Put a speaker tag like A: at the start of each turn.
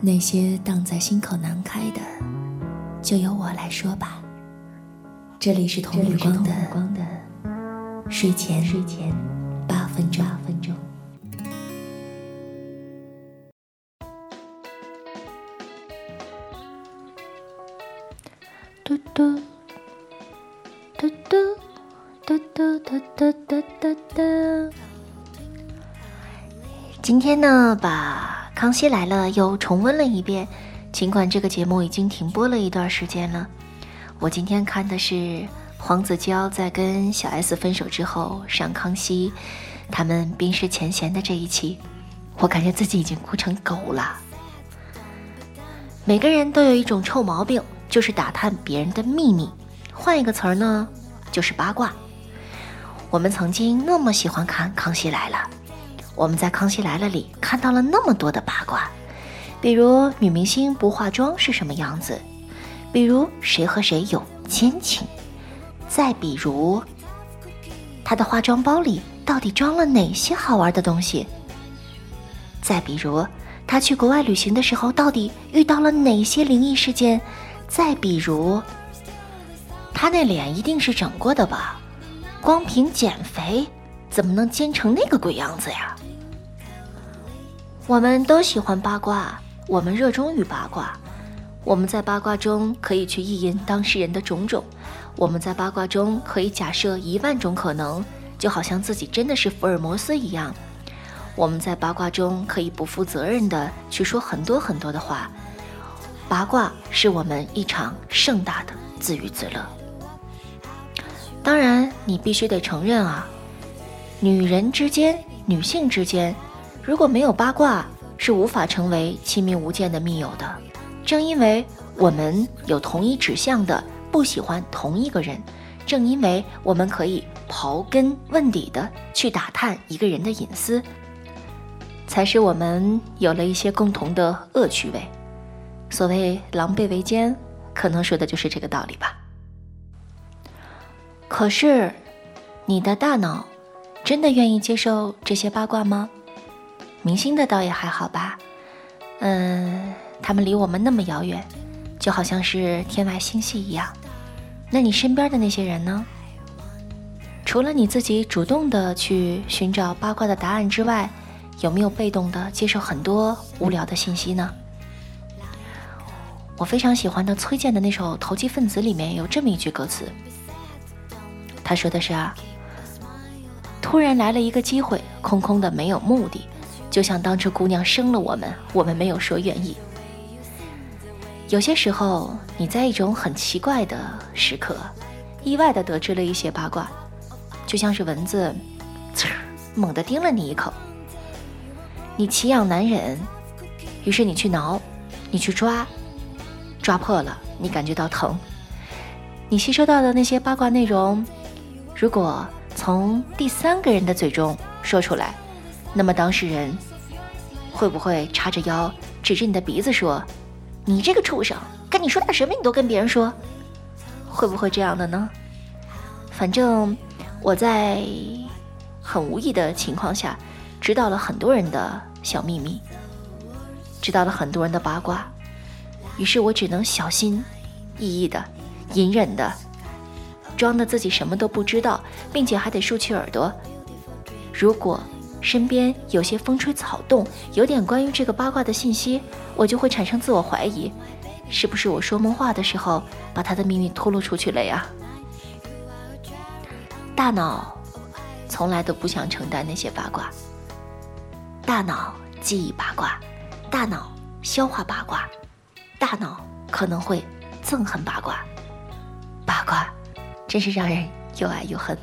A: 那些荡在心口难开的，就由我来说吧。这里是童日光的睡前睡前八分钟。嘟嘟嘟嘟嘟嘟嘟嘟嘟嘟嘟。今天呢，把《康熙来了》又重温了一遍。尽管这个节目已经停播了一段时间了，我今天看的是黄子佼在跟小 S 分手之后上康熙，他们冰释前嫌的这一期，我感觉自己已经哭成狗了。每个人都有一种臭毛病。就是打探别人的秘密，换一个词儿呢，就是八卦。我们曾经那么喜欢看《康熙来了》，我们在《康熙来了》里看到了那么多的八卦，比如女明星不化妆是什么样子，比如谁和谁有奸情，再比如她的化妆包里到底装了哪些好玩的东西，再比如她去国外旅行的时候到底遇到了哪些灵异事件。再比如，她那脸一定是整过的吧？光凭减肥，怎么能尖成那个鬼样子呀？我们都喜欢八卦，我们热衷于八卦，我们在八卦中可以去意淫当事人的种种，我们在八卦中可以假设一万种可能，就好像自己真的是福尔摩斯一样。我们在八卦中可以不负责任的去说很多很多的话。八卦是我们一场盛大的自娱自乐。当然，你必须得承认啊，女人之间、女性之间，如果没有八卦，是无法成为亲密无间的密友的。正因为我们有同一指向的，不喜欢同一个人，正因为我们可以刨根问底的去打探一个人的隐私，才使我们有了一些共同的恶趣味。所谓狼狈为奸，可能说的就是这个道理吧。可是，你的大脑真的愿意接受这些八卦吗？明星的倒也还好吧，嗯，他们离我们那么遥远，就好像是天外星系一样。那你身边的那些人呢？除了你自己主动的去寻找八卦的答案之外，有没有被动的接受很多无聊的信息呢？我非常喜欢的崔健的那首《投机分子》里面有这么一句歌词，他说的是啊，突然来了一个机会，空空的没有目的，就像当初姑娘生了我们，我们没有说愿意。有些时候，你在一种很奇怪的时刻，意外的得知了一些八卦，就像是蚊子，猛地叮了你一口，你奇痒难忍，于是你去挠，你去抓。抓破了，你感觉到疼。你吸收到的那些八卦内容，如果从第三个人的嘴中说出来，那么当事人会不会叉着腰指着你的鼻子说：“你这个畜生，跟你说点什么你都跟别人说？”会不会这样的呢？反正我在很无意的情况下知道了很多人的小秘密，知道了很多人的八卦。于是我只能小心翼翼的、隐忍的，装的自己什么都不知道，并且还得竖起耳朵。如果身边有些风吹草动，有点关于这个八卦的信息，我就会产生自我怀疑：是不是我说梦话的时候把他的秘密透露出去了呀？大脑从来都不想承担那些八卦，大脑记忆八卦，大脑消化八卦。大脑可能会憎恨八卦，八卦真是让人又爱又恨。